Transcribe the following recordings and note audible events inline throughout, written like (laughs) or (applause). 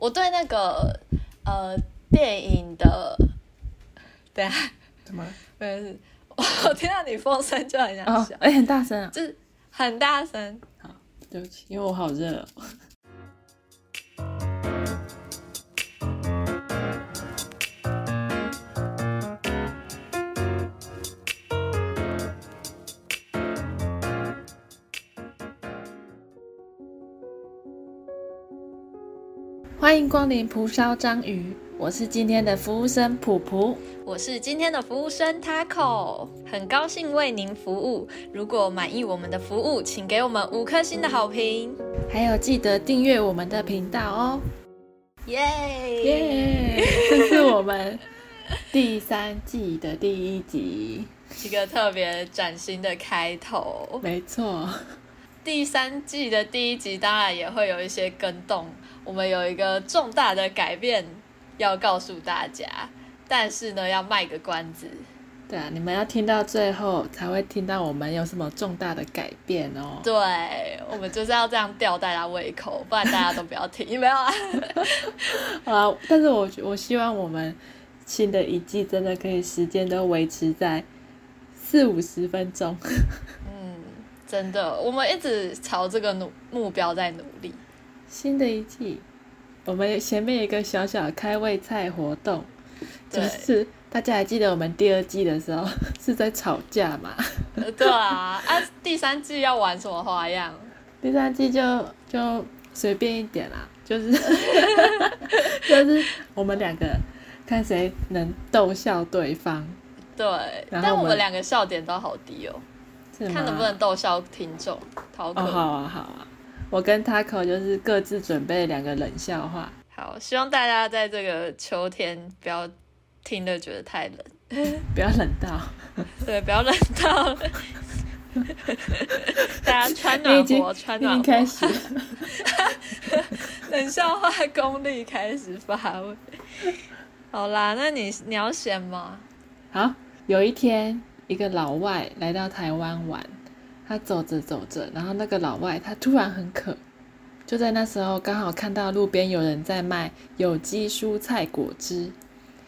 我对那个呃电影的，等一下怎么了？没事，(laughs) 我听到你风声就很想哦笑，，哎、很大声啊！就是很大声。好对不起，因为我好热、哦。欢迎光临蒲烧章鱼，我是今天的服务生普普。我是今天的服务生 Taco，很高兴为您服务。如果满意我们的服务，请给我们五颗星的好评，还有记得订阅我们的频道哦。耶耶！这是我们第三季的第一集，一个特别崭新的开头。没错。第三季的第一集当然也会有一些跟动，我们有一个重大的改变要告诉大家，但是呢，要卖个关子。对啊，你们要听到最后才会听到我们有什么重大的改变哦。对，我们就是要这样吊大家胃口，不然大家都不要听，没有啊？(laughs) 啊，但是我我希望我们新的一季真的可以时间都维持在四五十分钟。嗯，真的，我们一直朝这个努目标在努力。新的一季，我们前面有一个小小开胃菜活动，就是大家还记得我们第二季的时候 (laughs) 是在吵架嘛？呃对啊，啊，第三季要玩什么花样？第三季就就随便一点啦，就是 (laughs) (laughs) 就是我们两个看谁能逗笑对方，对，我但我们两个笑点都好低哦，看能不能逗笑听众。逃课哦，好啊，好啊。我跟 Taco 就是各自准备两个冷笑话，好，希望大家在这个秋天不要听了觉得太冷，(laughs) 不要冷到。对，不要冷到。(laughs) 大家穿暖和，穿暖和。开始，(laughs) 冷笑话功力开始发挥。好啦，那你你要选吗？好，有一天，一个老外来到台湾玩，他走着走着，然后那个老外他突然很渴，就在那时候刚好看到路边有人在卖有机蔬菜果汁，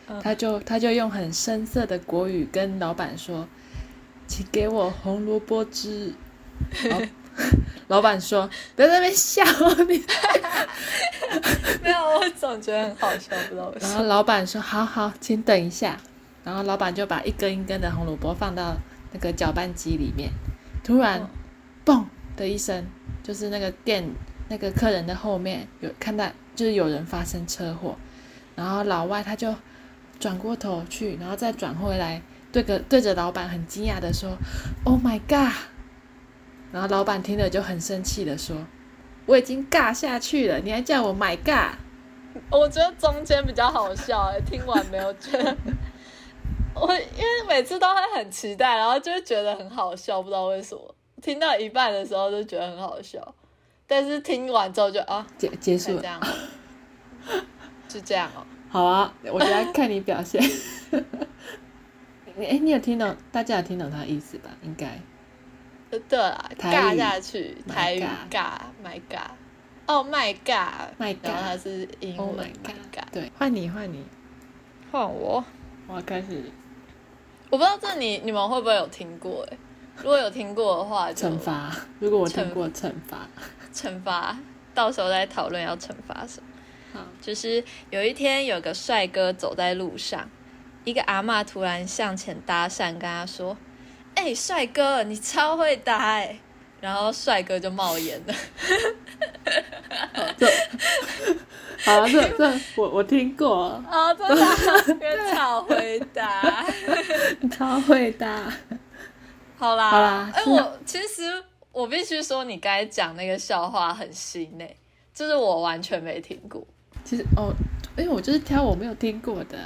嗯他就他就用很深色的国语跟老板说：“请给我红萝卜汁。”老 (laughs) 老板说：“不要在那边笑你。(laughs) 没有，我总觉得很好笑，不知道为”什么。然后老板说：“好好，请等一下。”然后老板就把一根一根的红萝卜放到那个搅拌机里面。突然，嘣的一声，就是那个店那个客人的后面有看到，就是有人发生车祸。然后老外他就转过头去，然后再转回来，对个对着老板很惊讶的说：“Oh my god！” 然后老板听了就很生气的说：“我已经尬下去了，你还叫我 my god？” 我觉得中间比较好笑哎，听完没有觉得？我因为每次都会很期待，然后就会觉得很好笑，不知道为什么。听到一半的时候就觉得很好笑，但是听完之后就啊，结结束了。才这样哦，就这样哦。好啊，我等下看你表现。(laughs) 你哎，你有听懂？大家有听懂他的意思吧？应该。呃对啊，台语尬下去，台语尬，My God，Oh my God，My 然后 God 它是英 Oh 文 my My God。对，换你，换你，换我，我要开始我不知道这你你们会不会有听过哎？如果有听过的话就，惩罚。如果我听过惩罚，惩罚，到时候再讨论要惩罚什么。好，就是有一天有个帅哥走在路上，一个阿嬷突然向前搭讪，跟他说：“哎、帅哥，你超会搭哎、然后帅哥就冒烟了。这好了，这这我我听过，哦，真的啊，因为超会搭。超会搭。好啦，好啦哎、是我其实我必须说，你刚才讲那个笑话很新诶、就是我完全没听过。其实哦，因为我就是挑我没有听过的，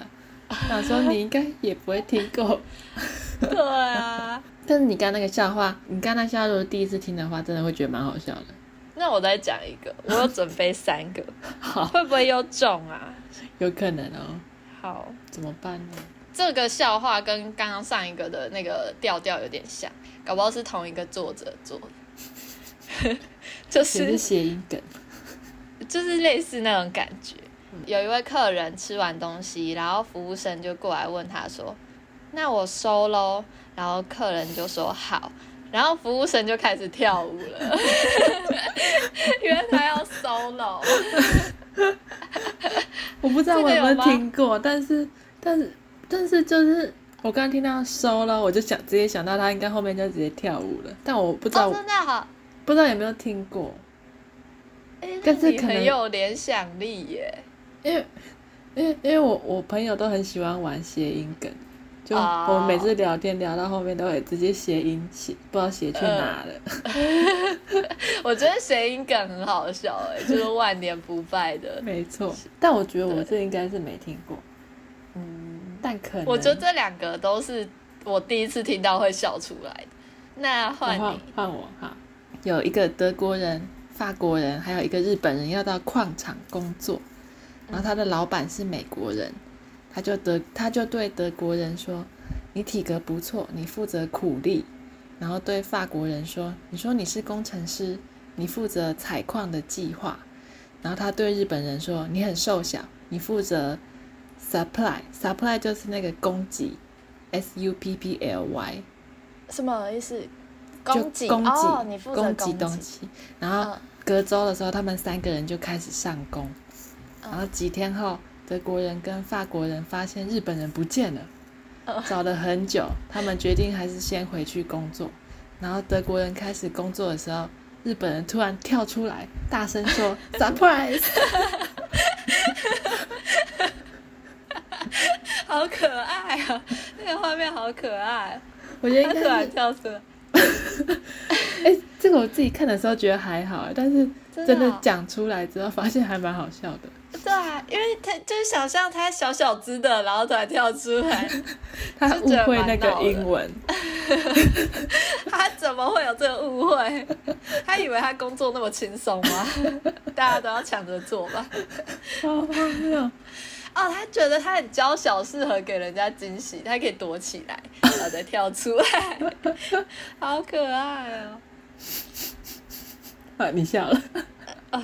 想说你应该也不会听过。(laughs) 对啊，(laughs) 但是你刚刚那个笑话，你刚刚那笑话如果第一次听的话，真的会觉得蛮好笑的。(laughs) 那我再讲一个，我有准备三个，(laughs) 好，会不会又中啊？有可能哦，好，怎么办呢？这个笑话跟刚刚上一个的那个调调有点像，搞不好是同一个作者做的，(laughs) 就是是谐音梗。就是类似那种感觉。有一位客人吃完东西，然后服务生就过来问他说：“那我收喽。”然后客人就说：“好。”然后服务生就开始跳舞了，因为他要 solo。我不知道我有没有听过，但是但是但是就是我刚刚听到 solo，，我就想直接想到他应该后面就直接跳舞了，但我不知道、哦，真的好，不知道有没有听过，哎，但是很有联想力耶。因为因为因为我我朋友都很喜欢玩谐音梗。就哦我们每次聊天聊到后面都会直接谐音写，不知道写去哪了。(laughs) 我觉得谐音梗很好笑哎，(laughs) 就是万年不败的。没错，但我觉得我这应该是没听过，嗯，但可能我觉得这两个都是我第一次听到会笑出来的。那换换你，换我哈，有一个德国人、法国人，还有一个日本人要到矿场工作，然后他的老板是美国人，他就德他就对德国人说：“你体格不错，你负责苦力。”然后对法国人说：“你说你是工程师，你负责采矿的计划。”然后他对日本人说：“你很瘦小，你负责 supply，supply 就是那个供给，s u p p l y。”什么意思？就供给供给哦，你负责供给供东西。然后嗯隔周的时候，他们三个人就开始上工。嗯然后几天后，德国人跟法国人发现日本人不见了，嗯找了很久，他们决定还是先回去工作。然后德国人开始工作的时候，日本人突然跳出来，大声说 (laughs) “surprise”。(laughs) 好可爱啊！那个画面好可爱，我觉得他突然跳出来，(laughs) 哎，这个我自己看的时候觉得还好，但是真的讲出来之后，发现还蛮好笑的。对啊，因为他就是想象他小小只的，然后突然跳出来，(laughs) 他误会那个英文，(laughs) 他怎么会有这个误会？他以为他工作那么轻松吗？(laughs) 大家都要抢着做吧？好荒谬。哦，他觉得他很娇小，适合给人家惊喜，他可以躲起来，然后再跳出来，好可爱哦！啊，你笑了，呃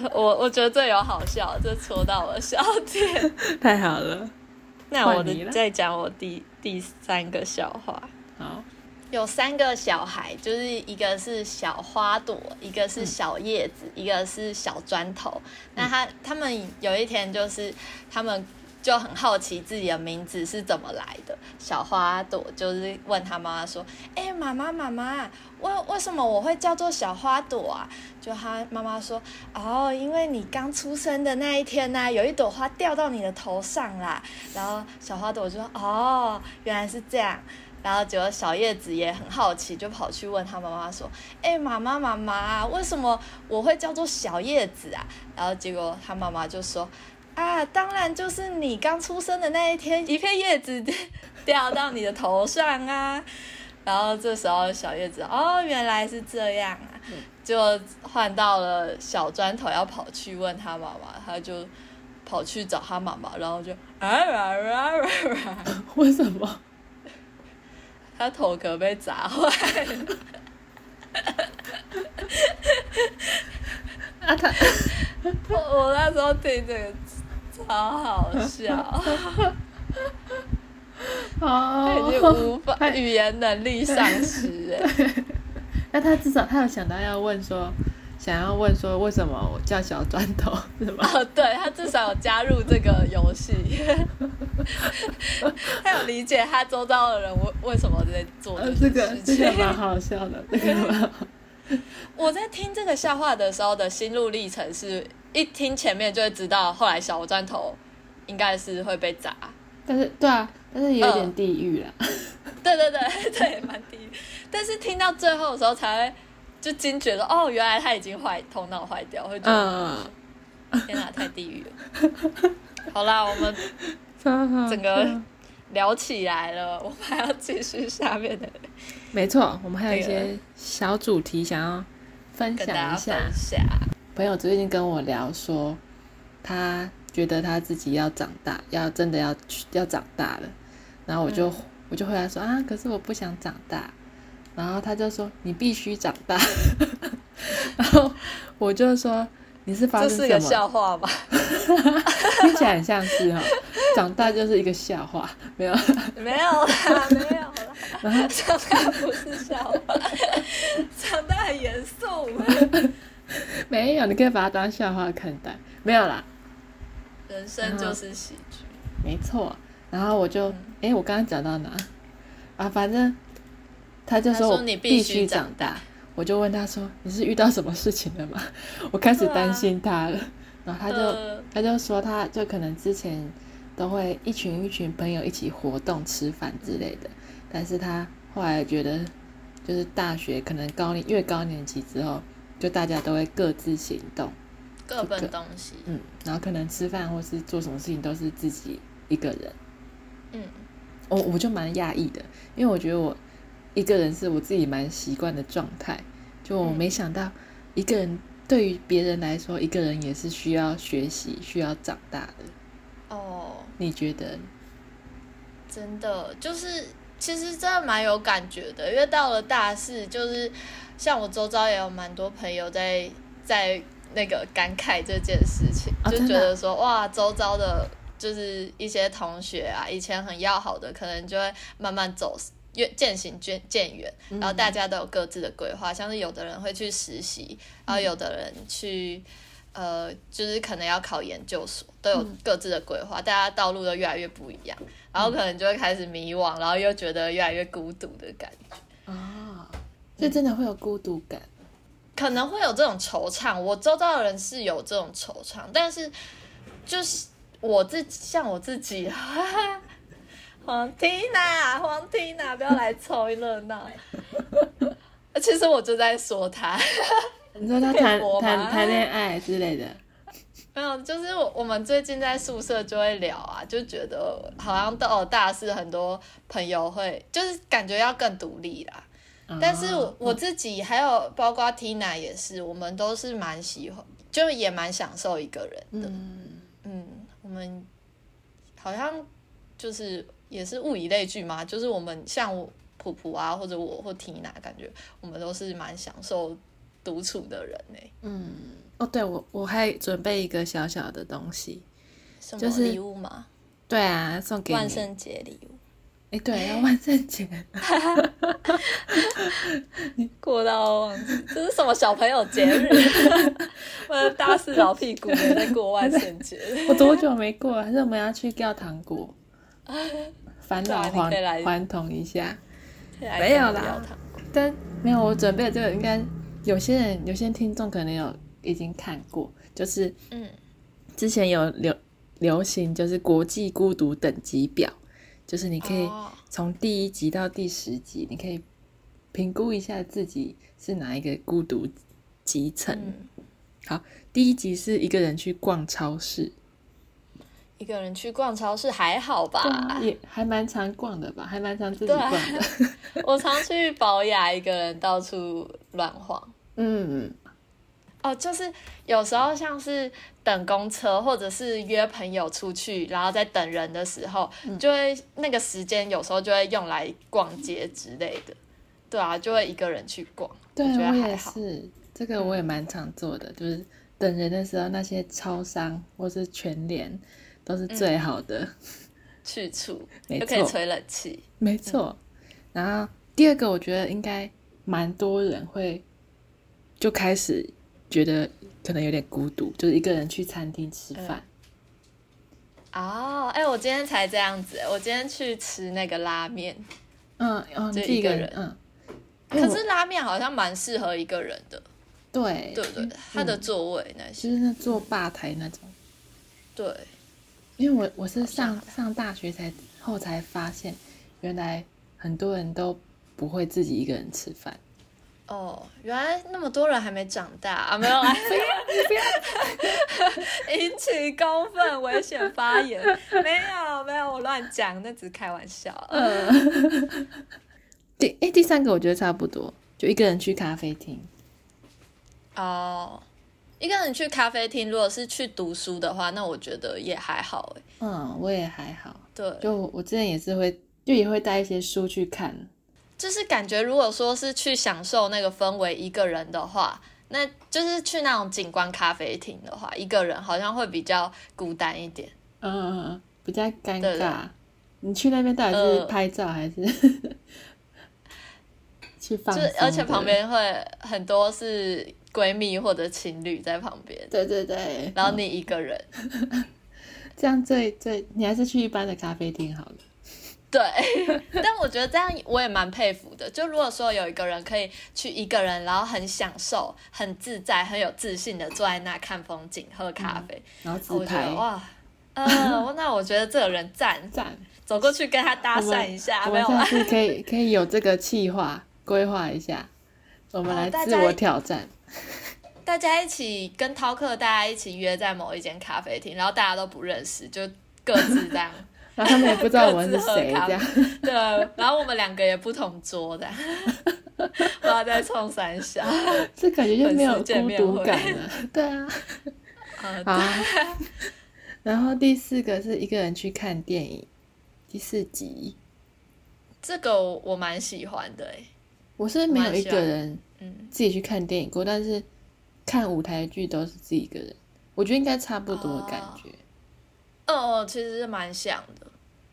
(laughs) 我我觉得这有好笑，这戳到我的笑点。(laughs) 太好了。那我的再讲我第第三个笑话。好，有三个小孩，就是一个是小花朵，一个是小叶子，一个是小砖头。那他他们有一天就是他们就很好奇自己的名字是怎么来的。小花朵就是问他妈妈说：“哎、妈妈妈妈，为为什么我会叫做小花朵啊？”就他妈妈说：“哦，因为你刚出生的那一天呢、有一朵花掉到你的头上啦。”然后小花朵就说：“哦，原来是这样。”然后结果小叶子也很好奇，就跑去问他妈妈说：“哎、妈妈妈妈，为什么我会叫做小叶子啊？”然后结果他妈妈就说：“啊，当然就是你刚出生的那一天，一片叶子掉到你的头上啊。”然后这时候小叶子哦，原来是这样啊，就换到了小砖头要跑去问他妈妈，他就跑去找他妈妈，然后就啊啊啊啊啊，为什么？他头壳被砸坏了。(laughs) (laughs) 啊，他我我那时候听这个超好笑，(laughs) 他已经哦，无法语言能力丧失哎。(laughs) 那他至少他有想到要问说，想要问说为什么我叫小砖头 (laughs) 是吗？哦，对他至少有加入这个游戏，他有理解他周遭的人为为什么在做呃，这这个事情。这个蛮好笑的，这个蛮好。我在听这个笑话的时候的心路历程是，一听前面就会知道，后来小砖头应该是会被砸。但是对啊，但是有嗯点地狱啦。(laughs) 对对对 (laughs) 对，蛮低。但是听到最后的时候才会就惊觉说，哦，原来他已经坏，头脑坏掉，会觉得、嗯，(laughs) 天哪，太地狱了。好啦，我们整个聊起来了，我们还要继续下面的没错，我们还有一些小主题想要分跟大家享一下分。享。朋友最近跟我聊说，他觉得他自己要长大，要真的要去要长大了。然后我就、嗯我就回来说啊，可是我不想长大。然后他就说你必须长大。(laughs) 然后我就说你是发这是个生什么？笑话吗？(laughs) 听起来很像是哈，长大就是一个笑话，没有？没有啦，没有啦。长大不是笑话，长大很严肃。没有，你可以把它当笑话看待。没有啦，人生就是喜剧。没错。然后我就，哎，我刚刚讲到哪？啊，反正他就说我你必须长大。我就问他说：“你是遇到什么事情了吗？” (laughs) 我开始担心他了。然后他就他就说，他就可能之前都会一群一群朋友一起活动、吃饭之类的，但是他后来觉得，就是大学可能高年越高年级之后，就大家都会各自行动，各奔东西。嗯，然后可能吃饭或是做什么事情都是自己一个人。嗯，我我就蛮讶异的，因为我觉得我一个人是我自己蛮习惯的状态，就我没想到一个人。对于别人来说，一个人也是需要学习、需要长大的。哦，你觉得？真的就是，其实真的蛮有感觉的。因为到了大四，就是像我周遭也有蛮多朋友在在那个感慨这件事情，就觉得说哇，周遭的就是一些同学啊，以前很要好的，可能就会慢慢走。越渐行渐渐远，然后大家都有各自的规划，像是有的人会去实习，然后有的人去，呃，就是可能要考研究所，都有各自的规划，大家道路都越来越不一样，然后可能就会开始迷惘，然后又觉得越来越孤独的感觉。啊，所以真的会有孤独感，可能会有这种惆怅。我周遭的人是有这种惆怅，但是就是我自己，像我自己。(laughs) 哈哈黄缇娜，黄缇娜，不要来凑热闹。(laughs) 其实我就在说他，你说他谈 (laughs) 谈谈恋爱之类的，没有，就是我我们最近在宿舍就会聊啊，就觉得好像到了大四，很多朋友会就是感觉要更独立啦。但是我我自己还有包括 Tina 也是，我们都是蛮喜欢，就也蛮享受一个人的。嗯，我们好像就是。也是物以类聚嘛，就是我们像普普啊，或者我或 Tina，，感觉我们都是蛮享受独处的人呢。嗯，哦，对，我我还准备一个小小的东西，就是礼物吗？对啊，送给万圣节礼物。哎，对，要万圣节。你 (laughs) 过到忘记，这是什么小朋友节日？(laughs) 我大四老屁股没在过万圣节。(laughs) 我多久没过？还是我们要去掉糖果？返老还还童一下，没有啦，但没有我准备的这个，应该有些人有些听众可能有已经看过，就是嗯，之前有流流行就是国际孤独等级表，就是你可以从第一集到第十集，你可以评估一下自己是哪一个孤独集层。好，第一集是一个人去逛超市。一个人去逛超市还好吧，也还蛮常逛的吧，还蛮常自己逛的。(laughs) 我常去保雅，一个人到处乱晃。嗯，哦，就是有时候像是等公车，或者是约朋友出去，然后在等人的时候，就会那个时间有时候就会用来逛街之类的。对啊，就会一个人去逛。对，我也是，这个我也蛮常做的，就是等人的时候，那些超商或是全联。都是最好的去处，(laughs) 又可以吹冷气。没错，然后第二个，我觉得应该蛮多人会就开始觉得可能有点孤独，就是一个人去餐厅吃饭。哦，哎，我今天才这样子，我今天去吃那个拉面。嗯嗯，就一个人。嗯。可是拉面好像蛮适合一个人的。对。对对，他的座位那些，就是那坐吧台那种。对。因为我我是上上大学才后才发现，原来很多人都不会自己一个人吃饭。哦，原来那么多人还没长大啊！没有啊，不 (laughs) 要引起公愤，危险发言。(laughs) 没有没有，我乱讲，那只是开玩笑。嗯。(laughs) 第哎第三个我觉得差不多，就一个人去咖啡厅。哦。一个人去咖啡厅，如果是去读书的话，那我觉得也还好哎。嗯，我也还好。对，就我之前也是会，就也会带一些书去看。就是感觉，如果说是去享受那个氛围，一个人的话，那就是去那种景观咖啡厅的话，一个人好像会比较孤单一点。嗯嗯嗯，比较尴对尬。你去那边到底是呃拍照还是去放？就而且旁。边会很多是闺蜜或者情侣在旁边，对对对，然后你一个人，(laughs) 这样最最，你还是去一般的咖啡厅好了。对。(laughs) 但我觉得这样我也蛮佩服的。就如果说有一个人可以去一个人，然后很享受、很自在、很有自信的坐在那看风景、喝咖啡，然后自我觉拍得哇。呃，那我觉得这个人赞，(laughs) 赞，走过去跟他搭讪一下，我没有啊吗？们下次可以可以有这个计划规划一下，我们来自我挑战。(laughs) 大家一起跟饕客，大家一起约在某一间咖啡厅，然后大家都不认识，就各自这样。然后他们也不知道我们是 (laughs) 谁，这样对，然后我们两个也不同桌的，不知道在冲三下。(laughs) 这感觉就没有孤独感了。(laughs) 对啊，呃，好啊。然后第四个是一个人去看电影，第四集这个我我蛮喜欢的诶。我是没有一个人嗯，自己去看电影过，但是看舞台剧都是自己一个人，我觉得应该差不多的感觉。哦，其实是蛮像的。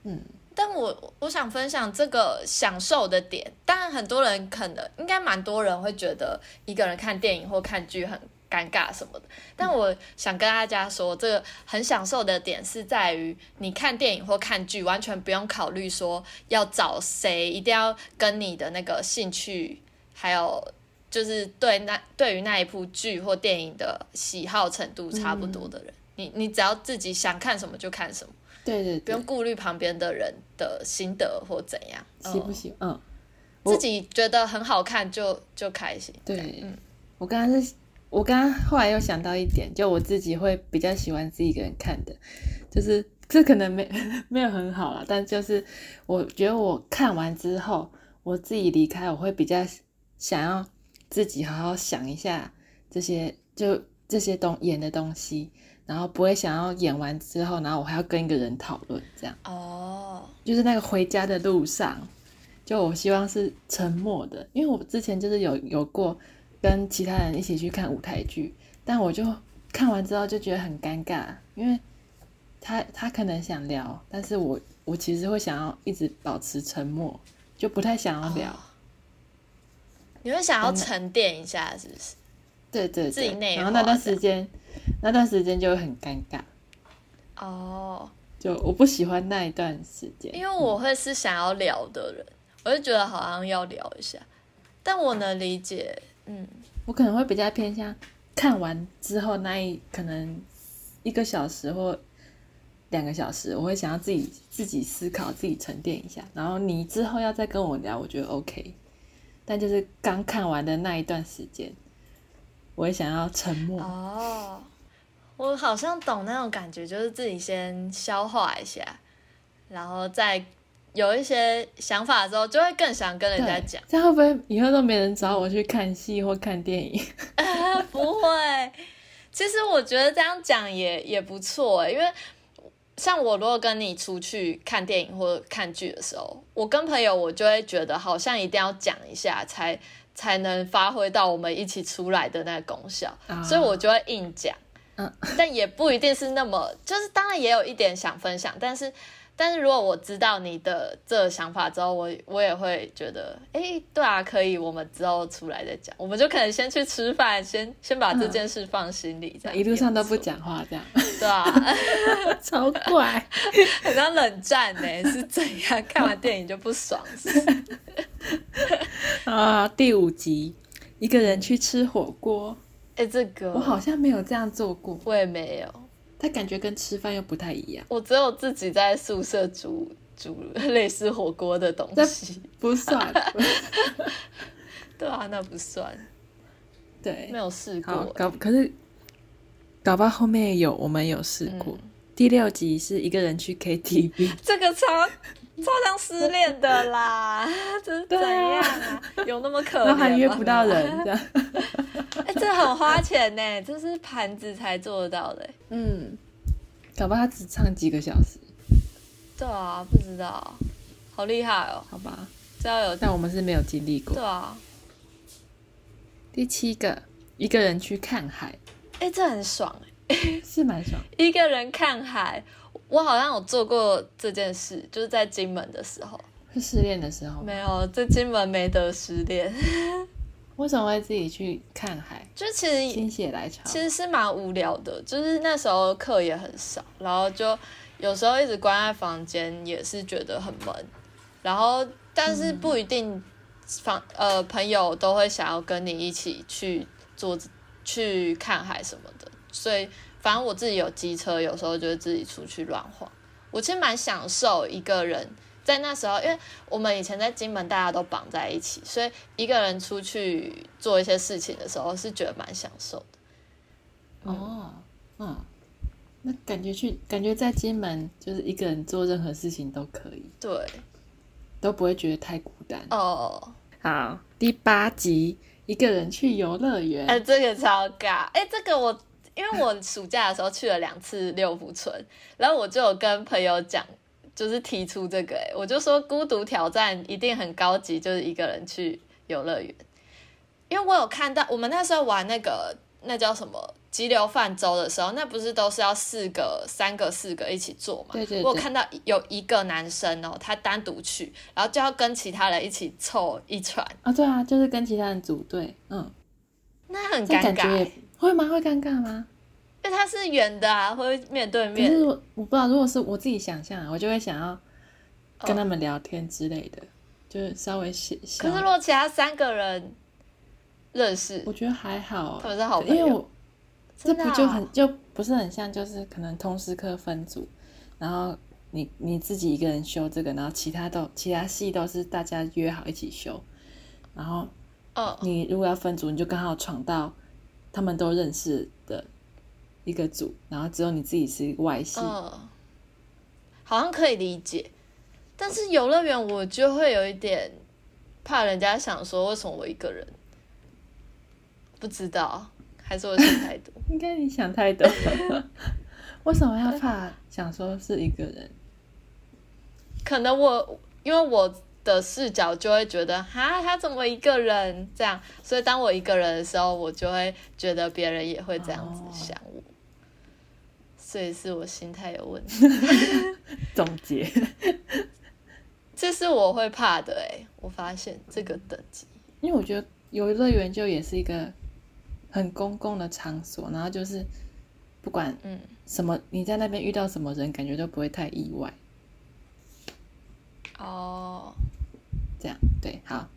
嗯，但我我想分享这个享受的点，当然很多人可能应该蛮多人会觉得一个人看电影或看剧很尴尬什么的，但我想跟大家说，这个很享受的点是在于你看电影或看剧，完全不用考虑说要找谁，一定要跟你的那个兴趣还有。就是对那对于那一部剧或电影的喜好程度差不多的人，你你只要自己想看什么就看什么。对对对不用，顾虑旁边的人的心得或怎样，嗯喜不喜？嗯，自己觉得很好看就就开心。对，嗯我刚刚是，我刚刚后来又想到一点，就我自己会比较喜欢自己一个人看的，就是这可能没 (laughs) 没有很好啦，但就是我觉得我看完之后，我自己离开，我会比较想要自己好好想一下这些就这些东演的东西，然后不会想要演完之后，然后我还要跟一个人讨论这样。哦，就是那个回家的路上，就我希望是沉默的，因为我之前就是有有过跟其他人一起去看舞台剧，但我就看完之后就觉得很尴尬，因为他他可能想聊，但是我我其实会想要一直保持沉默，就不太想要聊。哦你会想要沉淀一下，是不是？对对对，自己内然后那段时间，那段时间就会很尴尬，哦，就我不喜欢那一段时间，因为我会是想要聊的人，我就觉得好像要聊一下，但我能理解，嗯，我可能会比较偏向看完之后那一可能一个小时或两个小时，我会想要自己自己思考、自己沉淀一下。然后你之后要再跟我聊，我觉得 OK。但就是刚看完的那一段时间，我也想要沉默。哦，我好像懂那种感觉，就是自己先消化一下，然后再有一些想法之后，就会更想跟人家讲。这样会不会以后都没人找我去看戏或看电影？(laughs) 不会，其实我觉得这样讲也也不错欸，因为像我如果跟你出去看电影或者看剧的时候，我跟朋友我就会觉得好像一定要讲一下才才能发挥到我们一起出来的那个功效，啊所以我就会硬讲。嗯，但也不一定是那么，就是当然也有一点想分享，但是但是如果我知道你的这想法之后，我我也会觉得，哎，对啊，可以，我们之后出来再讲，我们就可能先去吃饭，先先把这件事放心里，这样。一路上都不讲话，这样。对啊，(laughs) 超怪。(laughs) 很像冷战呢，是怎样？看完电影就不爽是。(laughs) 啊，第五集，一个人去吃火锅，哎，这个。我好像没有这样做过，我也没有，但感觉跟吃饭又不太一样。我只有自己在宿舍煮煮类似火锅的东西，不算，(laughs) 对啊，那不算，对没，有试好过。搞可是搞不好后面有我们有试过。嗯第六集是一个人去 KTV，(laughs) 这个超超像失恋的啦，(laughs) 这是怎样啊？有那么可怜吗？然后还约不到人，这样。(laughs) 哎、这很花钱呢，这是盘子才做得到的欸。嗯，搞不好他只唱几个小时，对啊，不知道，好厉害哦！好吧？只要有但我们是没有经历过对。啊，第七个，一个人去看海，哎、这很爽哎、是蛮爽。(laughs) 一个人看海，我好像有做过这件事，就是在金门的时候。是失恋的时候吗，没有，在金门没得失恋，为什么会自己去看海？就其实心血来潮，其实是蛮无聊的，就是那时候课也很少，然后就有时候一直关在房间，也是觉得很闷。然后，但是不一定房、呃朋友都会想要跟你一起去做去看海什么的，所以反正我自己有机车，有时候就会自己出去乱晃。我其实蛮享受一个人在那时候，因为我们以前在金门大家都绑在一起，所以一个人出去做一些事情的时候是觉得蛮享受的。哦，嗯，那感觉去感觉在金门就是一个人做任何事情都可以，对，都不会觉得太孤单。哦，好，第八集一个人去游乐园，哎、这个超尬，哎、这个我因为我暑假的时候去了两次六福村，然后我就有跟朋友讲，就是提出这个、哎，我就说孤独挑战一定很高级，就是一个人去游乐园，因为我有看到我们那时候玩那个那叫什么激流泛舟的时候，那不是都是要四个、三个、四个一起做嘛？对对对我有看到有一个男生哦，他单独去，然后就要跟其他人一起凑一船，啊，对啊，就是跟其他人组队，嗯，那很这尴尬。会吗？会尴尬吗？因为它是圆的啊，会面对可面。是我我不知道，如果是我自己想象啊，我就会想要跟哦他们聊天之类的，就是稍微小小。可是如果其他三个人认识，我觉得还好，他们是好朋友，因为我这不就很就不是很像，就是可能通识课分组，然后你你自己一个人修这个，然后其他都其他系都是大家约好一起修，然后哦，你如果要分组，你就刚好闯到他们都认识的一个组，然后只有你自己是一个外系，嗯，好像可以理解。但是游乐园我就会有一点怕人家想说为什么我一个人，不知道，还是我想太多。(laughs) 应该你想太多了。(laughs) 为什么要怕想说是一个人？可能我因为我的视角就会觉得，哈，他怎么一个人这样？所以当我一个人的时候，我就会觉得别人也会这样子哦想我，所以是我心态有问题。(laughs) 总结，(laughs) 这是我会怕的哎、我发现这个等级，因为我觉得游乐园就也是一个很公共的场所，然后就是不管嗯，什么，你在那边遇到什么人，感觉都不会太意外。哦，这样对，好。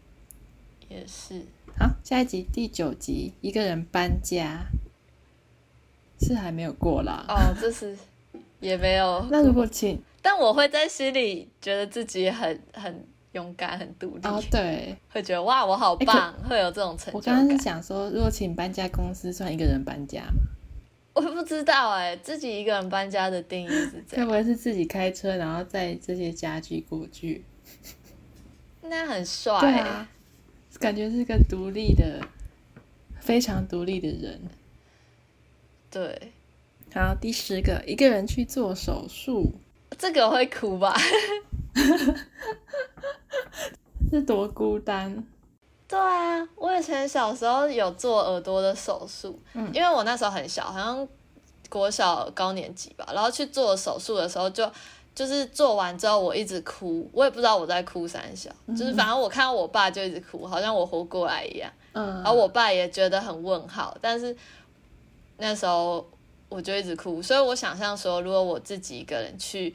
也是，好，下一集第九集，一个人搬家，是还没有过啦。哦，这是 (laughs) 也没有，那如果请但我会在心里觉得自己很很勇敢、很独立，哦，对。会觉得哇，我好可棒，会有这种成就我刚刚是。想说，如果请搬家公司算一个人搬家吗？我不知道哎、自己一个人搬家的定义是这 (laughs) 样，该不会是自己开车，然后载这些家具过去？(laughs) 那很帅、对欸。啊，感觉是个独立的，非常独立的人。对，好，第十个，一个人去做手术，这个会哭吧？(laughs) 是多孤单。对啊，我以前小时候有做耳朵的手术，嗯因为我那时候很小，好像国小高年级吧，然后去做手术的时候就。就是做完之后，我一直哭，我也不知道我在哭三小，就是反正我看到我爸就一直哭，好像我活过来一样。嗯，然后我爸也觉得很问号，但是那时候我就一直哭，所以我想象说，如果我自己一个人去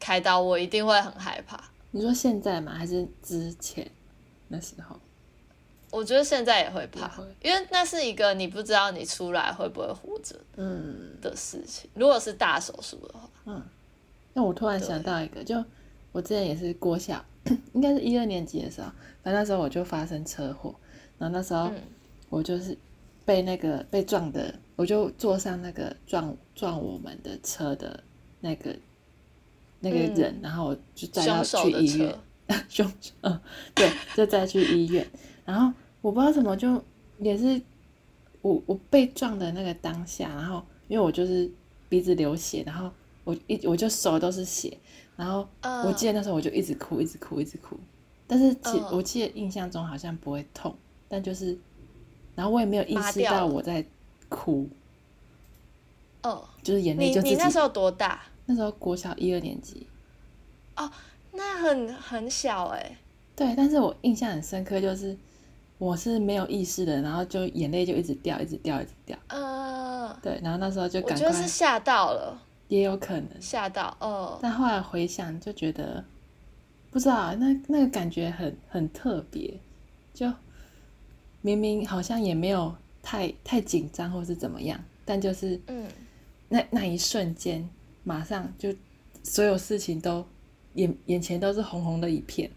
开刀，我一定会很害怕。你说现在吗？还是之前那时候？我觉得现在也会怕因为那是一个你不知道你出来会不会活着嗯。的事情。如果是大手术的话，嗯。那我突然想到一个，就我之前也是国小，(clears throat) 应该是一二年级的时候，反正那时候我就发生车祸，然后那时候嗯。我就是被那个被撞的，我就坐上那个撞撞我们的车的那个那个人，然后我就载到嗯凶手的去医院。车，，(laughs) 凶手，嗯，对，就再去医院，然后我不知道怎么就也是我我被撞的那个当下，然后因为我就是鼻子流血，然后我一我就手都是血，然后嗯我记得那时候我就一直哭，一直哭，一直哭，但是其嗯我记得印象中好像不会痛，但就是然后我也没有意识到我在哭，哦，就是眼泪就自己。你那时候多大？那时候国小一二年级，哦那很很小哎、对，但是我印象很深刻，就是我是没有意识的，然后就眼泪就一直掉，一直掉，一直掉。呃，对，然后那时候就我觉得是吓到了，也有可能，吓到，哦，但后来回想就觉得不知道啊那那个感觉很很特别，就明明好像也没有太太紧张或是怎么样，但就是嗯，那那一瞬间，马上就所有事情都眼眼前都是红红的一片。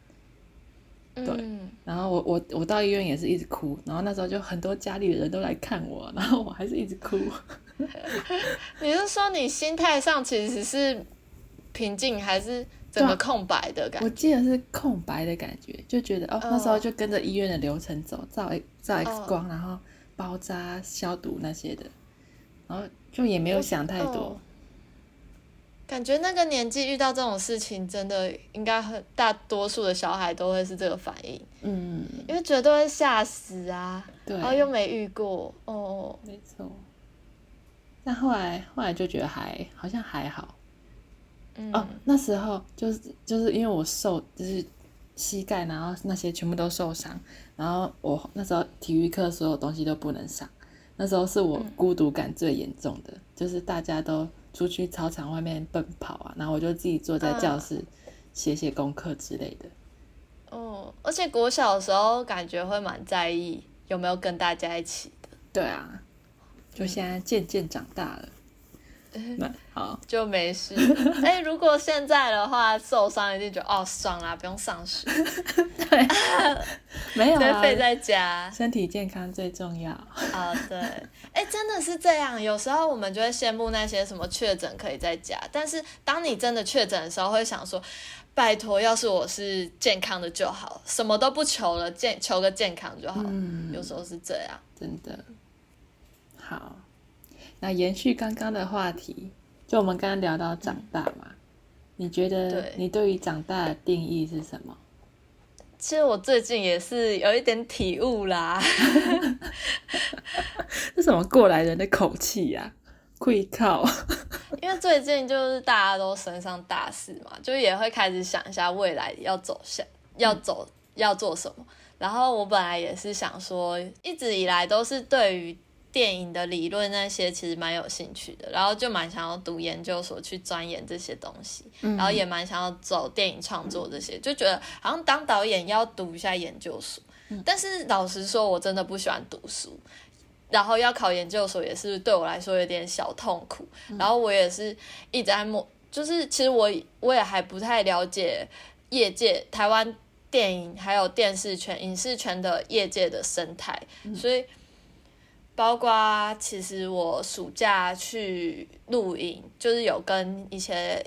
嗯，然后我我我到医院也是一直哭，然后那时候就很多家里的人都来看我，然后我还是一直哭。(laughs) 你是说你心态上其实是平静，还是怎么空白的感觉我？记得是空白的感觉，就觉得哦，那时候哦就跟着医院的流程走，照 X 照 X 哦光，然后包扎、消毒那些的，然后就也没有想太多哦。感觉那个年纪遇到这种事情，真的应该很大多数的小孩都会是这个反应，嗯，因为绝对会吓死啊，对，然后又没遇过，哦，没错。但后来后来就觉得还好像还好嗯，哦，那时候就是就是因为我受就是膝盖，然后那些全部都受伤，然后我那时候体育课所有东西都不能上，那时候是我嗯。孤独感最严重的，就是大家都出去操场外面奔跑啊，然后我就自己坐在教室写写功课之类的。哦，而且国小的时候感觉会蛮在意有没有跟大家一起的，对啊，就现在渐渐长大了。(laughs) 那好，就没事。(laughs) 哎、如果现在的话受伤，一定觉得哦爽啦，不用上学，(laughs) 对，没有啊，直接废在家。身体健康最重要。啊、对，哎，真的是这样。有时候我们就会羡慕那些什么确诊可以在家，但是当你真的确诊的时候，会想说，拜托，要是我是健康的就好，什么都不求了，健求个健康就好。嗯有时候是这样。真的。好，那延续刚刚的话题，就我们刚刚聊到长大嘛，你觉得对你对于长大的定义是什么？其实我最近也是有一点体悟啦，(laughs) 是什么过来人的口气呀、会靠，(laughs) 因为最近就是大家都身上大事嘛，就也会开始想一下未来要走向要走要做什么。然后我本来也是想说，一直以来都是对于电影的理论那些其实蛮有兴趣的，然后就蛮想要读研究所去钻研这些东西，然后也蛮想要走电影创作这些，就觉得好像当导演要读一下研究所。但是老实说，我真的不喜欢读书，然后要考研究所也是对我来说有点小痛苦。然后我也是一直在摸，就是其实我我也还不太了解业界台湾电影还有电视圈、影视圈的业界的生态，所以包括其实我暑假去露营，就是有跟一些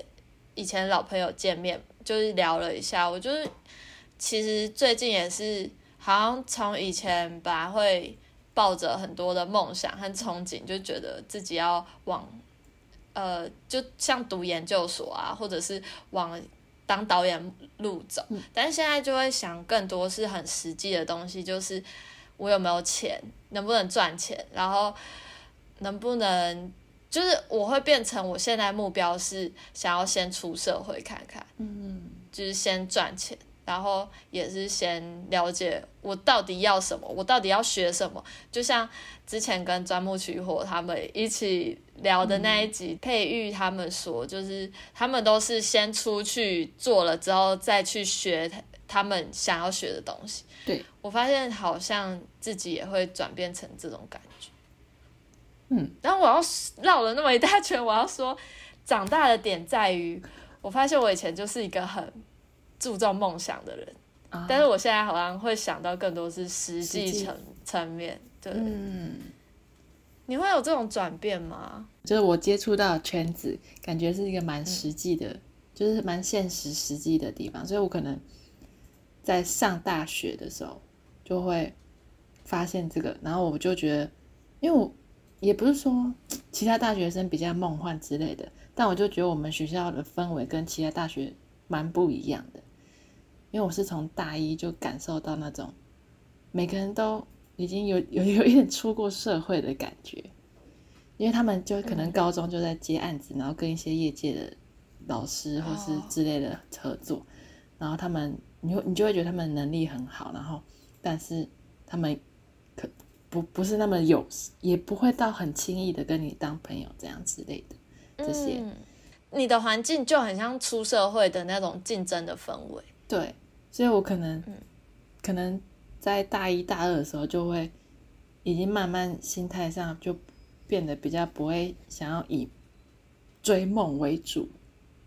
以前老朋友见面，就是聊了一下，我就是其实最近也是好像从以前本来会抱着很多的梦想和憧憬，就觉得自己要往呃，就像读研究所啊，或者是往当导演路走。但是现在就会想更多是很实际的东西，就是我有没有钱，能不能赚钱，然后能不能。就是我会变成我现在目标是想要先出社会看看，嗯，就是先赚钱，然后也是先了解我到底要什么，我到底要学什么。就像之前跟钻木取火他们一起聊的那一集，佩玉他们说，就是他们都是先出去做了之后，再去学他们想要学的东西。对，我发现好像自己也会转变成这种感觉。嗯，然后我要绕了那么一大圈，我要说，长大的点在于，我发现我以前就是一个很注重梦想的人，啊但是我现在好像会想到更多是实际层层面。对，嗯，你会有这种转变吗？就是我接触到的圈子，感觉是一个蛮实际的，就是蛮现实实际的地方，所以我可能在上大学的时候就会发现这个，然后我就觉得，因为我也不是说其他大学生比较梦幻之类的，但我就觉得我们学校的氛围跟其他大学蛮不一样的，因为我是从大一就感受到那种每个人都已经有有有一点出过社会的感觉，因为他们就可能嗯。高中就在接案子，然后跟一些业界的老师或是哦。之类的合作，然后他们你会你就会觉得他们能力很好，然后但是他们可不不是那么有，也不会到很轻易的跟你当朋友这样之类的。这些嗯，你的环境就很像出社会的那种竞争的氛围。对，所以我可能、嗯可能在大一大二的时候就会已经慢慢心态上就变得比较不会想要以追梦为主，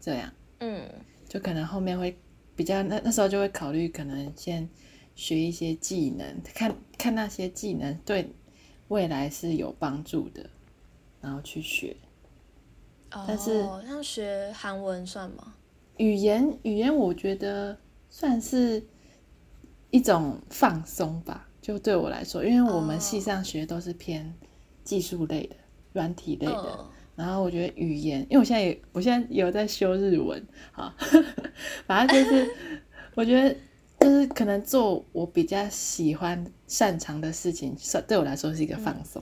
这样嗯就可能后面会比较那那时候就会考虑可能先学一些技能，看看那些技能对未来是有帮助的，然后去学。但是哦，像学韩文算吗？语言语言，我觉得算是一种放松吧。就对我来说，因为我们哦系上学都是偏技术类的、软体类的，嗯然后我觉得语言，因为我现在也我现在也有在修日文，好，(laughs) 反正就是我觉得就是可能做我比较喜欢擅长的事情，是对我来说是一个放松。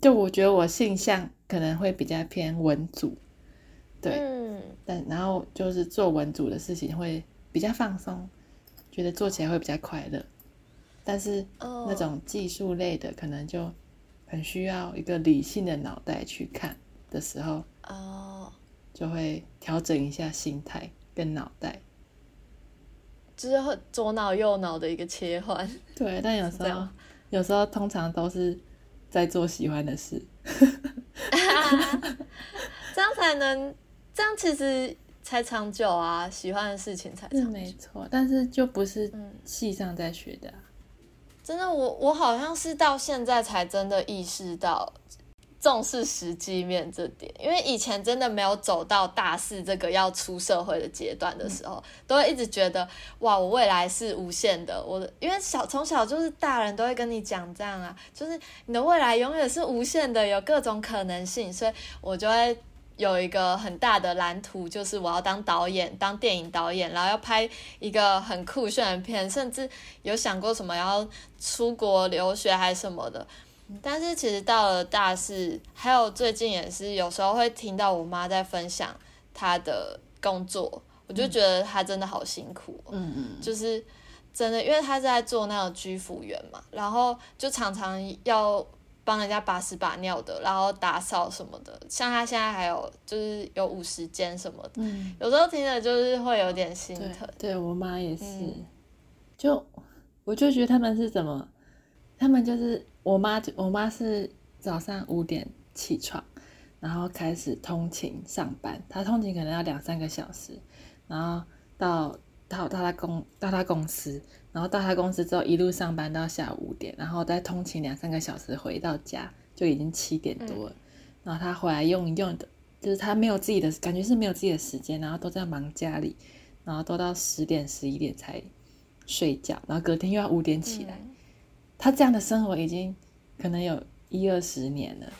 就我觉得我性向可能会比较偏文组，对，嗯但然后就是做文组的事情会比较放松，觉得做起来会比较快乐。但是哦那种技术类的，可能就很需要一个理性的脑袋去看的时候，哦，就会调整一下心态跟脑袋。就是会左脑右脑的一个切换。对，但有时候有时候通常都是在做喜欢的事。(laughs) 这样才能，这样其实才长久啊，喜欢的事情才是长久。没错，但是就不是嗯系上在学的啊、真的，我我好像是到现在才真的意识到重视实际面这点，因为以前真的没有走到大四这个要出社会的阶段的时候，都会一直觉得哇，我未来是无限的。我的因为小从小就是大人都会跟你讲这样啊，就是你的未来永远是无限的，有各种可能性，所以我就会。有一个很大的蓝图，就是我要当导演，当电影导演，然后要拍一个很酷炫的片，甚至有想过什么要出国留学还是什么的。但是其实到了大四，还有最近也是有时候会听到我妈在分享她的工作，我就觉得她真的好辛苦哦、嗯嗯，就是真的，因为她是在做那个居服员嘛，然后就常常要帮人家把屎把尿的，然后打扫什么的。像她现在还有就是有五十间什么的，嗯，有时候听着就是会有点心对疼。对，我妈也是，嗯就我就觉得他们是怎么，他们就是我妈，我妈是早上五点起床，然后开始通勤上班，她通勤可能要两三个小时，然后到到到她公到她公司，然后到她公司之后一路上班到下午五点，然后再通勤两三个小时回到家就已经七点多了，然后她回来用一用的，就是她没有自己的感觉是没有自己的时间，然后都在忙家里，然后都到十点十一点才睡觉，然后隔天又要五点起来。他这样的生活已经可能有一二十年了，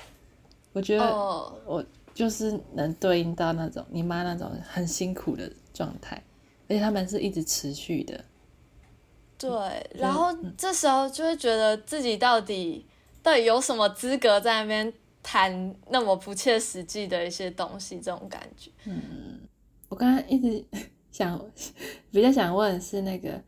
我觉得哦，我就是能对应到那种你妈那种很辛苦的状态，而且他们是一直持续的。对，然后这时候就会觉得自己到底到底有什么资格在那边谈那么不切实际的一些东西，这种感觉。嗯我刚刚一直想比较想问的是那个，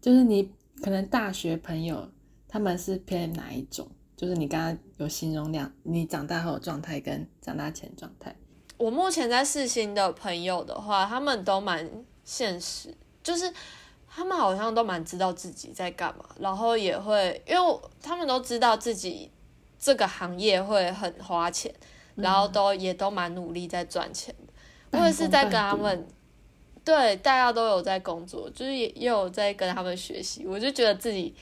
就是你可能大学朋友他们是偏哪一种？就是你刚刚有形容两你长大后的状态跟长大前的状态。我目前在世星的朋友的话，他们都蛮现实，就是他们好像都蛮知道自己在干嘛，然后也会，因为他们都知道自己这个行业会很花钱，然后都也都蛮努力在赚钱的。我也是在跟他们，对，大家都有在工作，就是也也有在跟他们学习。我就觉得自己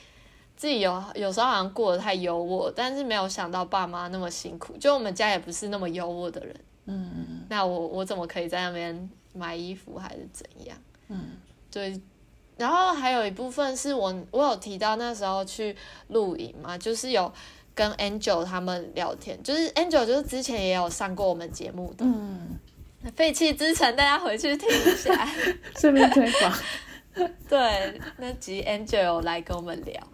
自己有有时候好像过得太优渥，但是没有想到爸妈那么辛苦。就我们家也不是那么优渥的人，嗯嗯那我我怎么可以在那边买衣服还是怎样？嗯对，然后还有一部分是我我有提到那时候去露营嘛，就是有跟 Angel 他们聊天，就是 Angel 就是之前也有上过我们节目的嗯，《废弃之城》，大家回去听一下。(laughs) 顺便推广。(laughs) 对，那集 Angel 有来跟我们聊，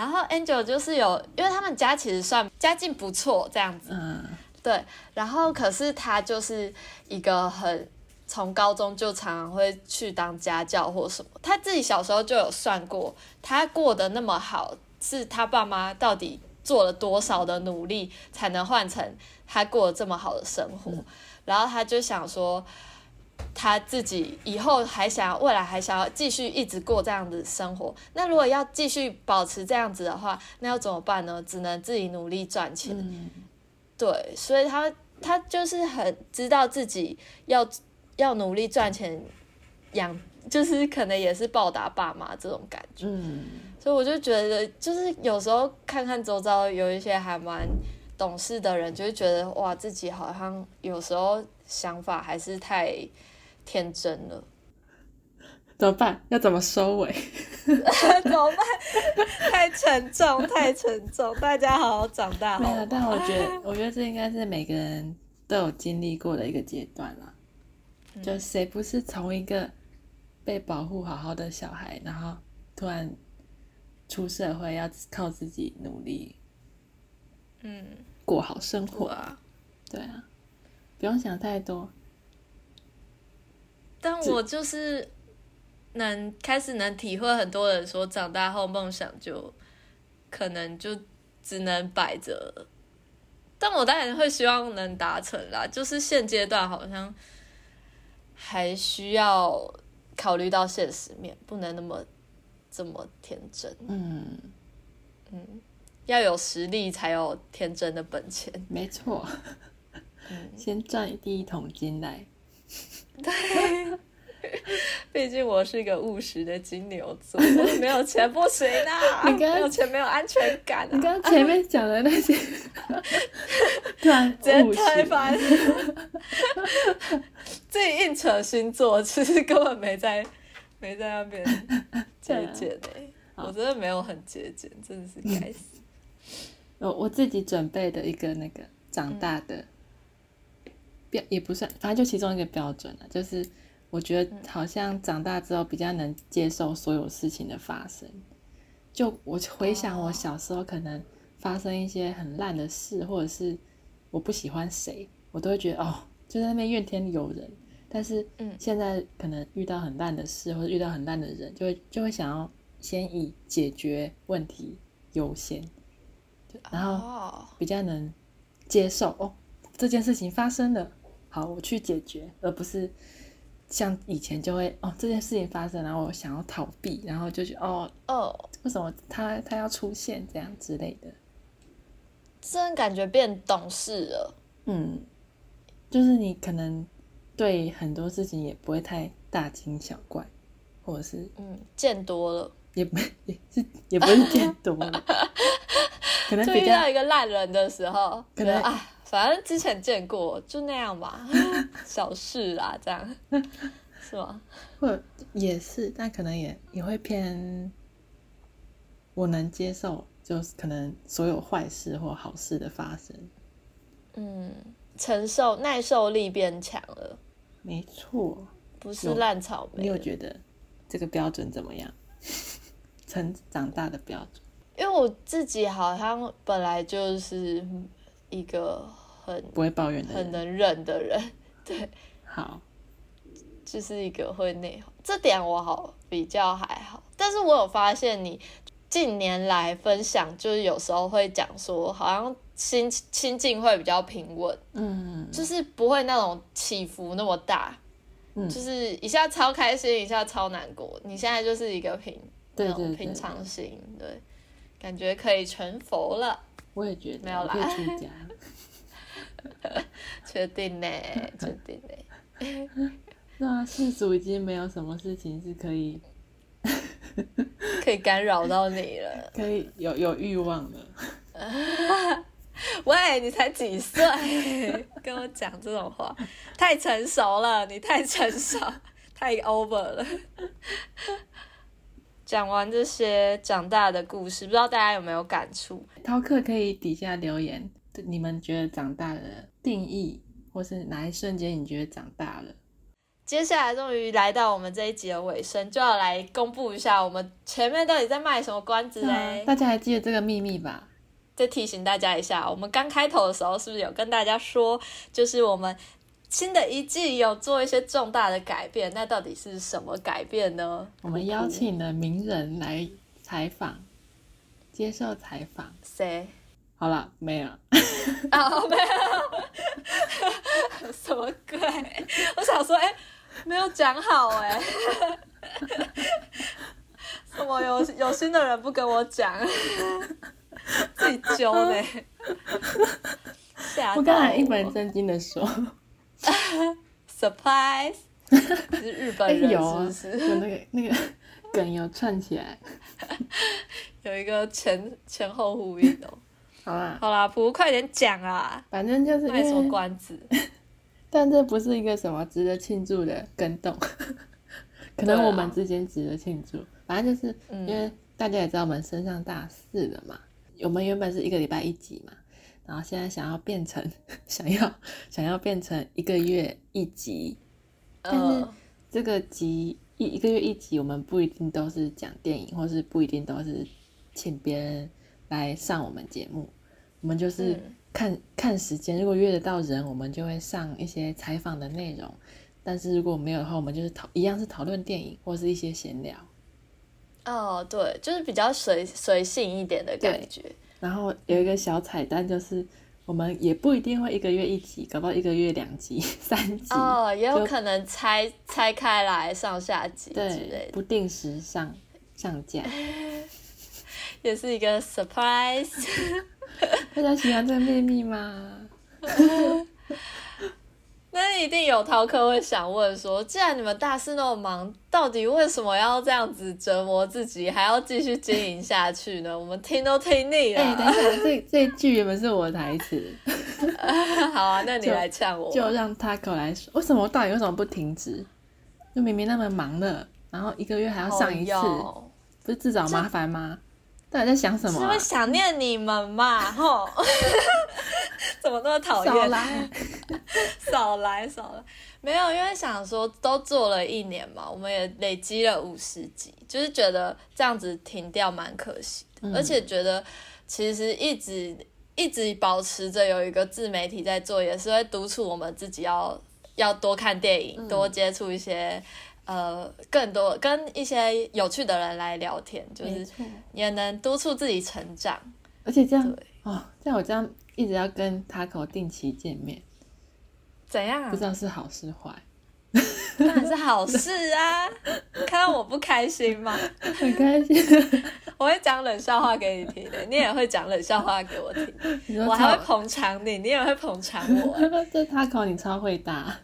然后 Angel 就是有，因为他们家其实算家境不错这样子，嗯。对，然后可是他就是一个很从高中就常常会去当家教或什么，他自己小时候就有算过，他过得那么好，是他爸妈到底做了多少的努力才能换成他过得这么好的生活，然后他就想说。他自己以后还想要，未来还想要继续一直过这样子生活。那如果要继续保持这样子的话，那要怎么办呢？只能自己努力赚钱。嗯对，所以他他就是很知道自己要要努力赚钱养，就是可能也是报答爸妈这种感觉。嗯，所以我就觉得，就是有时候看看周遭有一些还蛮懂事的人，就会觉得哇，自己好像有时候想法还是太天真了。怎么办？要怎么收尾？(laughs) 怎么办？太沉重，太沉重，大家好好长大没有，但我觉得，我觉得这应该是每个人都有经历过的一个阶段啦。就谁不是从一个被保护好好的小孩，然后突然出社会要靠自己努力嗯，过好生活？啊。对啊，不用想太多。但我就是能开始能体会很多人说，长大后梦想就可能就只能摆着。但我当然会希望能达成啦，就是现阶段好像还需要考虑到现实面，不能那么这么天真。嗯，要有实力才有天真的本钱。没错。先赚第一桶金来。(laughs) 毕竟我是一个务实的金牛座，没有钱不行啊！(laughs) 你刚没有钱没有安全感啊！你刚刚前面讲的那些，(laughs) 突然直接务实推翻，自己硬扯星座，其实根本没在没在那边节俭的、我真的没有很节俭，真的是该死。我我自己准备的一个那个长大的标、也不算，反正就其中一个标准了，就是我觉得好像长大之后比较能接受所有事情的发生。就我回想我小时候可能发生一些很烂的事，或者是我不喜欢谁，我都会觉得哦，就在那边怨天尤人。但是嗯现在可能遇到很烂的事，或者遇到很烂的人，就会就会想要先以解决问题优先。然后哦，比较能接受哦，这件事情发生了，好，我去解决，而不是像以前就会哦，这件事情发生，然后我想要逃避，然后就觉得哦，哦，为什么他他要出现这样之类的，真的感觉变懂事了。嗯，就是你可能对很多事情也不会太大惊小怪，或者是嗯，见多了，也不也是也不是见多了，(laughs) 可能就比较遇到一个烂人的时候，可能觉得哎，反正之前见过，就那样吧，(laughs) 小事啦，这样 (laughs) 是吗？或也是，但可能也也会偏我能接受，就是可能所有坏事或好事的发生。嗯，承受耐受力变强了，没错，不是烂草莓你有了。觉得这个标准怎么样？(laughs) 成长大的标准，因为我自己好像本来就是一个很不会抱怨的人。很能忍的人，(laughs) 对，好，就是一个会内耗，这点我好比较还好。但是我有发现你近年来分享，就是有时候会讲说，好像心心境会比较平稳，嗯就是不会那种起伏那么大，嗯，就是一下超开心，一下超难过。你现在就是一个平那种对平常心，对，感觉可以成佛了，我也觉得没有啦。(laughs) 确定呢？确定呢？(laughs) 那世俗已经没有什么事情是可以可以干扰到你了。(laughs) 可以有有欲望了。喂，你才几岁，跟我讲这种话，太成熟了，你太成熟，太 over 了。讲完这些长大的故事，不知道大家有没有感触？饕客可以底下留言，你们觉得长大的定义，或是哪一瞬间你觉得长大了？接下来终于来到我们这一集的尾声，就要来公布一下我们前面到底在卖什么关子嘞？大家还记得这个秘密吧？再提醒大家一下，我们刚开头的时候是不是有跟大家说，就是我们新的一季有做一些重大的改变？那到底是什么改变呢？我们邀请了名人来采访，接受采访。谁？好了，没了。啊，(laughs) 没有。(laughs) 什么鬼？我想说，哎。没有讲好哎，什么有有心的人不跟我讲，自己揪的。我刚才一本正经的说，(laughs) surprise，是日本人是不是？有那个那个梗有串起来，有一个前前后呼应哦。好啦，好啦，不快点讲啊！反正就是卖什么关子。(laughs) 但这不是一个什么值得庆祝的跟动，(laughs) 可能我们之间值得庆祝。反正就是因为大家也知道我们升上大四了嘛，我们原本是一个礼拜一集嘛，然后现在想要变成 (laughs) 想要想要变成一个月一集，但是这个集一一个月一集，我们不一定都是讲电影，或是不一定都是请别人来上我们节目，我们就是。看看时间，如果约得到人，我们就会上一些采访的内容；但是如果没有的话，我们就是讨一样是讨论电影或是一些闲聊。哦，对，就是比较随随性一点的感觉。然后有一个小彩蛋，就是我们也不一定会一个月一集，搞不好一个月两集、(laughs) 三集。哦，也有可能拆拆开来上下集之类，不定时上上架，也是一个 surprise。(laughs) 大家喜欢这个秘密吗？(laughs) 那一定有逃课会想问说，既然你们大四那么忙，到底为什么要这样子折磨自己，还要继续经营下去呢？我们听都听腻了。哎，等一下，(laughs) 这这句原本是我的台词。好啊，那你来呛我。就让 Taco 来说，为什么到底为什么不停止？就明明那么忙了，然后一个月还要上一次，不是自找麻烦吗？到底在想什么？是不是想念你们嘛？(laughs) 吼，(laughs) 怎么那么讨厌？少来，(laughs) 少来，少来。没有，因为想说都做了一年嘛，我们也累积了五十集，就是觉得这样子停掉蛮可惜的，而且觉得其实一直一直保持着有一个自媒体在做，也是会督促我们自己要要多看电影，多接触一些。呃，更多跟一些有趣的人来聊天，就是也能督促自己成长。而且这样哦，像我这样一直要跟他口定期见面，怎样？不知道是好是坏？当然是好事啊！(laughs) 看到我不开心吗？很开心。我会讲冷笑话给你听的，你也会讲冷笑话给我听。我还会捧场你，你也会捧场我。(laughs) 这他口你超会搭。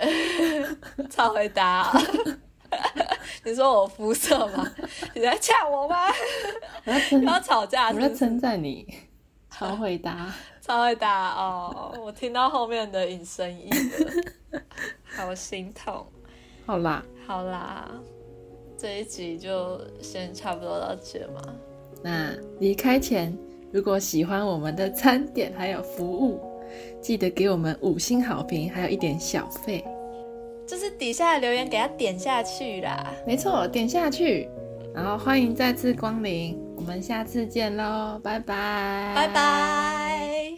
(laughs) 超回答，(laughs) 你说我肤色吗？(laughs) 你在呛我吗？要吵架？我在称赞你，超回答，超回答哦！我听到后面的隐身音了，好心痛。好啦，好啦，这一集就先差不多到这嘛。那离开前，如果喜欢我们的餐点还有服务。记得给我们五星好评，还有一点小费，就是底下的留言给他点下去啦。没错，点下去，然后欢迎再次光临，我们下次见喽，拜拜，拜拜。